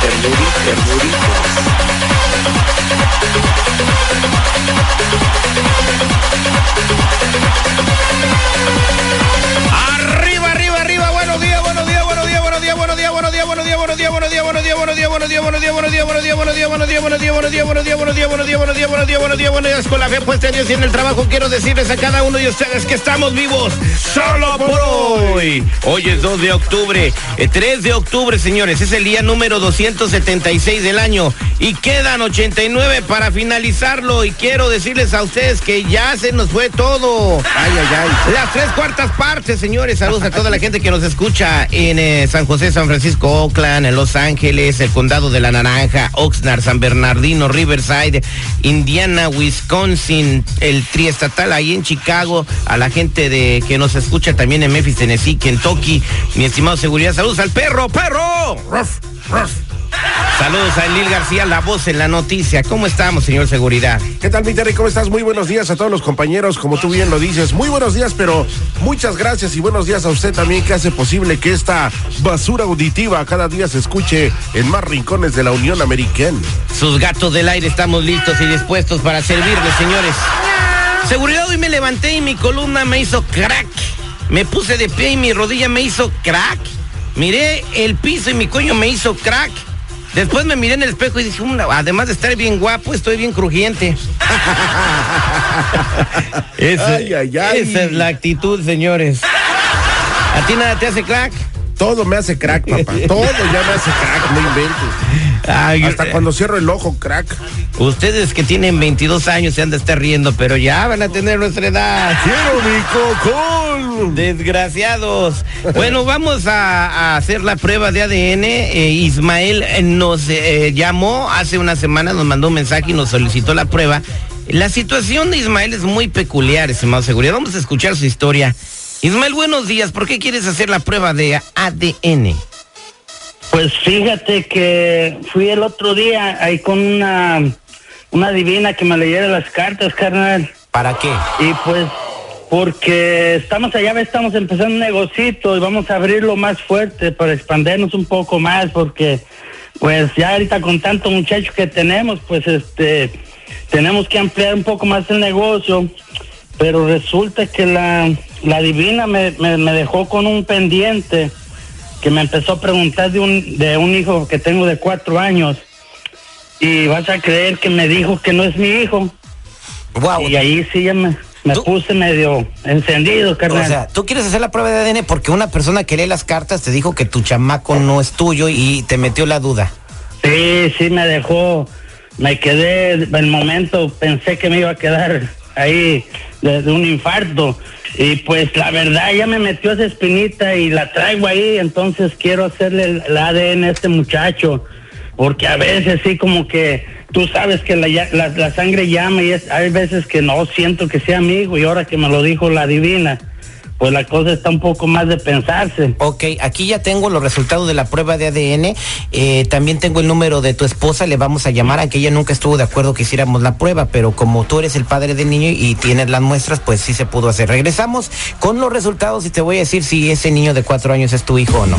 Bermudis, Bermudis. Con la fe puesta en Dios y en el trabajo quiero decirles a cada uno de ustedes que estamos vivos solo por hoy. Hoy es 2 de octubre, 3 de octubre, señores, es el día número 276 del año y quedan 89 para finalizarlo y quiero decirles a ustedes que ya se nos fue todo. Ay, ay, ay. Las tres cuartas partes, señores. Saludos a toda la gente que nos escucha en eh, San José, San Francisco, Oakland, en Los Ángeles, el condado de la Naranja, Oxnard, San Bernardino, Riverside, Indiana, Wisconsin, el triestatal ahí en Chicago, a la gente de que nos escucha también en Memphis, Tennessee, Kentucky, mi estimado seguridad. Saludos al perro, perro. Saludos a Elil García, la voz en la noticia. ¿Cómo estamos, señor seguridad? ¿Qué tal, mi Terry? ¿Cómo estás? Muy buenos días a todos los compañeros, como tú bien lo dices. Muy buenos días, pero muchas gracias y buenos días a usted también que hace posible que esta basura auditiva cada día se escuche en más rincones de la Unión Americana. Sus gatos del aire estamos listos y dispuestos para servirles, señores. Seguridad, hoy me levanté y mi columna me hizo crack. Me puse de pie y mi rodilla me hizo crack. Miré el piso y mi coño me hizo crack. Después me miré en el espejo y dije, "Mm, además de estar bien guapo, estoy bien crujiente. Esa, Ay, ay, ay. esa es la actitud, señores. ¿A ti nada te hace crack? Todo me hace crack, papá. Todo ya me hace crack, no inventes. Ay, Hasta cuando cierro el ojo, crack. Ustedes que tienen 22 años se han de estar riendo, pero ya van a tener nuestra edad. ¡Quiero mi cocón! Desgraciados. Bueno, vamos a, a hacer la prueba de ADN. Eh, Ismael eh, nos eh, llamó hace una semana, nos mandó un mensaje y nos solicitó la prueba. La situación de Ismael es muy peculiar, estimado seguridad. Vamos a escuchar su historia. Ismael, buenos días. ¿Por qué quieres hacer la prueba de ADN? Pues fíjate que fui el otro día ahí con una, una divina que me leyera las cartas, carnal. ¿Para qué? Y pues, porque estamos allá, estamos empezando un negocito y vamos a abrirlo más fuerte para expandernos un poco más, porque pues ya ahorita con tanto muchacho que tenemos, pues este, tenemos que ampliar un poco más el negocio. Pero resulta que la, la divina me, me, me dejó con un pendiente que me empezó a preguntar de un, de un hijo que tengo de cuatro años. Y vas a creer que me dijo que no es mi hijo. Wow. Y ahí sí ya me, me Tú- puse medio encendido, carnal. O sea, tú quieres hacer la prueba de ADN porque una persona que lee las cartas te dijo que tu chamaco no es tuyo y te metió la duda. Sí, sí me dejó, me quedé, el momento pensé que me iba a quedar ahí de, un infarto. Y pues la verdad ya me metió esa espinita y la traigo ahí, entonces quiero hacerle el, ADN a este muchacho, porque a veces sí como que tú sabes que la, la sangre llama y es, hay veces que no siento que sea amigo y ahora que me lo dijo la divina, pues la cosa está un poco más de pensarse. Ok, aquí ya tengo los resultados de la prueba de ADN. eh, también tengo el número de tu esposa. Le vamos a llamar, aunque ella nunca estuvo de acuerdo que hiciéramos la prueba, pero como tú eres el padre del niño y tienes las muestras, pues sí se pudo hacer. Regresamos con los resultados y te voy a decir si ese niño de cuatro años es tu hijo o no.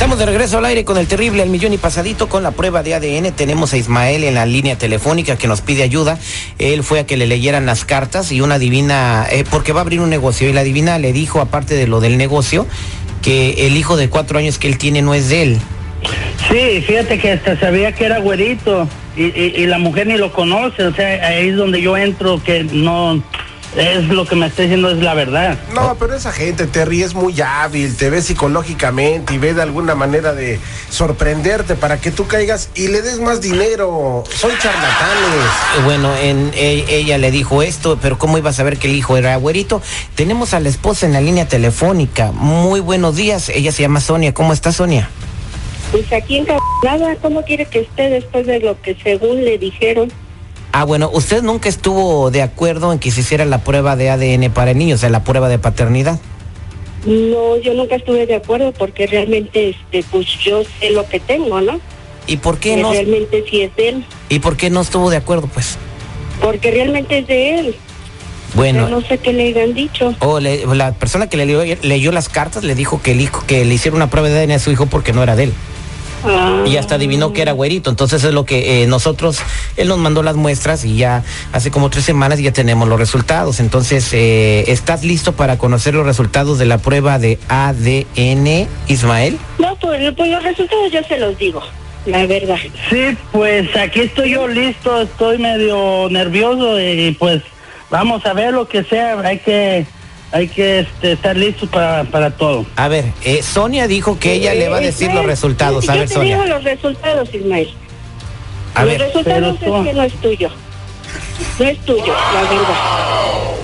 Estamos de regreso al aire con el terrible al millón y pasadito con la prueba de ADN. Tenemos a Ismael en la línea telefónica que nos pide ayuda. Él fue a que le leyeran las cartas y una divina, eh, porque va a abrir un negocio y la divina le dijo, aparte de lo del negocio, que el hijo de cuatro años que él tiene no es de él. Sí, fíjate que hasta sabía que era güerito y la mujer ni lo conoce, o sea, ahí es donde yo entro que no, es lo que me está diciendo es la verdad. No, pero esa gente, Terry, es muy hábil, te ve psicológicamente y ve de alguna manera de sorprenderte para que tú caigas y le des más dinero. Son charlatanes. Bueno, en, e- ella le dijo esto, pero ¿cómo iba a saber que el hijo era güerito? Tenemos a la esposa en la línea telefónica. Muy buenos días. Ella se llama Sonia. ¿Cómo está Sonia? Pues aquí encabronada, ¿cómo quiere que esté después de lo que según le dijeron? Ah, bueno, usted nunca estuvo de acuerdo en que se hiciera la prueba de ADN para el niño, o sea, la prueba de paternidad. No, yo nunca estuve de acuerdo porque realmente, este, pues yo sé lo que tengo, ¿no? ¿Y por qué Que no? realmente sí es de él, ¿Y por qué no estuvo de acuerdo, pues? porque realmente es de él. Bueno, Yo no sé qué le hayan dicho. o le- la persona que le leyó, leyó las cartas le dijo que el hijo que le hiciera una prueba de ADN a su hijo porque no era de él. Ah, y hasta adivinó que era güerito. Entonces es lo que eh, nosotros, él nos mandó las muestras y ya hace como tres semanas ya tenemos los resultados. Entonces, eh, ¿estás listo para conocer los resultados de la prueba de ADN, Ismael? No, pues, pues los resultados yo se los digo, la verdad. Sí, pues aquí estoy yo listo, estoy medio nervioso y pues vamos a ver lo que sea, hay que hay que este, estar listos para, para todo. A ver, eh, Sonia dijo que ella le va a Eh, decir Ismael, los resultados. A yo ver, te digo Sonia. los resultados, Ismael. A los ver, resultados pero tú- es que no es tuyo. No es tuyo, la verdad.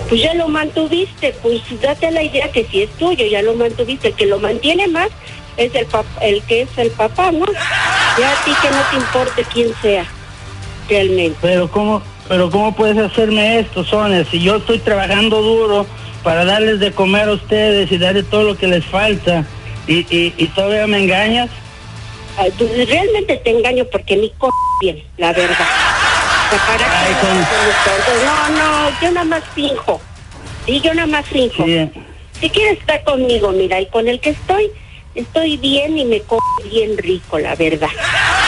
Pues ya lo mantuviste, pues date la idea que sí es tuyo, ya lo mantuviste. El que lo mantiene más es el, pap- el que es el papá, ¿no? Ya a ti que no te importe quién sea, realmente. Pero cómo, pero cómo puedes hacerme esto, Sonia, si yo estoy trabajando duro para darles de comer a ustedes y darles todo lo que les falta y, y, y todavía me engañas. Ay, pues realmente te engaño porque ni co bien, la verdad. O sea, ¿para qué Ay, con-? No, no, yo nada más finjo. Sí, yo nada más finjo. Sí. Si quieres estar conmigo, mira, y con el que estoy, estoy bien y me como bien rico, la verdad.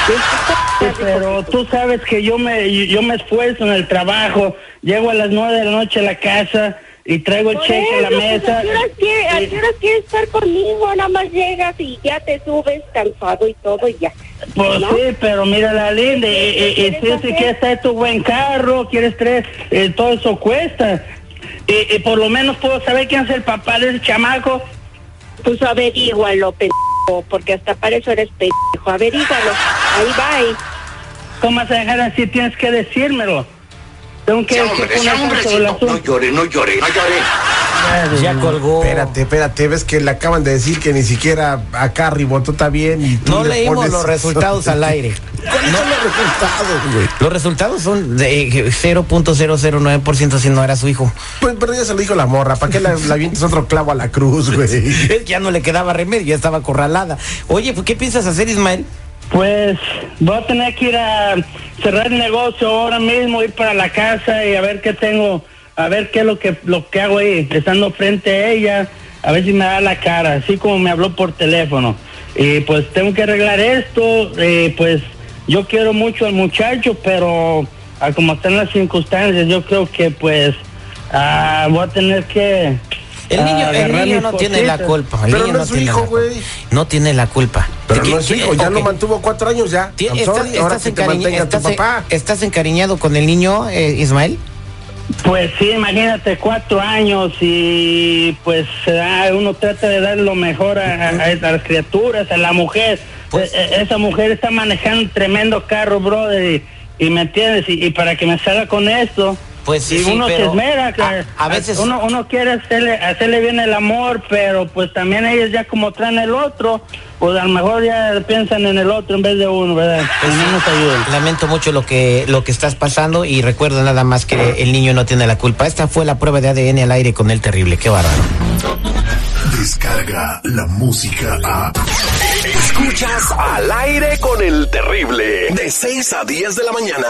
Sí, pero tú sabes que yo me yo me esfuerzo en el trabajo, llego a las nueve de la noche a la casa y traigo el cheque a la pues, mesa. ¿a qué horas quiere- ¿A y- qué horas quieres estar conmigo? Nada más llegas y ya te subes cansado y todo y ya. Pues ¿no? sí, pero mira la linda, y, y- y ¿Qué si, hacer? quieres traer tu buen carro, quieres traer, eh, todo eso cuesta. Y, y por lo menos puedo saber quién es el papá de ese chamaco. Pues averígualo, pendejo, porque hasta para eso eres pendejo. Averígualo. Ahí va. ¿Cómo vas a dejar así? Tienes que decírmelo. Tengo que, el asunto. llore, no llore, no llore. ya colgó. Espérate, espérate, ves que le acaban de decir que ni siquiera acá Ribotó está bien y tú No le leímos pones los eso. resultados al aire. ¿Cuáles son los resultados, güey? Los resultados son de eh, 0.009% si no era su hijo. Pues, pero ya se lo dijo la morra, ¿para qué la, la avientes otro clavo a la cruz, güey? Es que ya no le quedaba remedio, ya estaba acorralada. Oye, pues, ¿qué piensas hacer, Ismael? Pues voy a tener que ir a cerrar el negocio ahora mismo, ir para la casa y a ver qué tengo, a ver qué es lo que lo que hago ahí, estando frente a ella, a ver si me da la cara, así como me habló por teléfono. Y pues tengo que arreglar esto, eh, pues yo quiero mucho al muchacho, pero a como están las circunstancias, yo creo que pues ah, voy a tener que El niño, ah, el niño no tiene la culpa. El Pero niño no es su tiene hijo, la culpa. güey. No tiene la culpa. Pero ¿Qué- no es su hijo, ya lo mantuvo cuatro años ya. I'm estás- sorry, ahora estás que te encariñ- mantenga tu estás- papá. ¿Estás encariñado con el niño, eh, Ismael? Pues sí, imagínate, cuatro años y pues se da- uno trata de dar lo mejor a, a- a las criaturas, a la mujer. Pues- E- e- esa mujer está manejando un tremendo carro, brother, y, y me entiendes, y, y para que me salga con esto, Pues sí, y sí, uno se esmera, que a- a veces- uno, uno quiere hacerle, hacerle bien el amor, pero pues también ellos ya como traen el otro, pues a lo mejor ya piensan en el otro en vez de uno, ¿verdad? Pues Que no nos ayuden. Lamento mucho lo que lo que estás pasando y recuerda nada más que el niño no tiene la culpa. Esta fue la prueba de ADN al aire con el terrible. Qué bárbaro. Descarga la música a. Escuchas al aire con el terrible. De 6 a 10 de la mañana.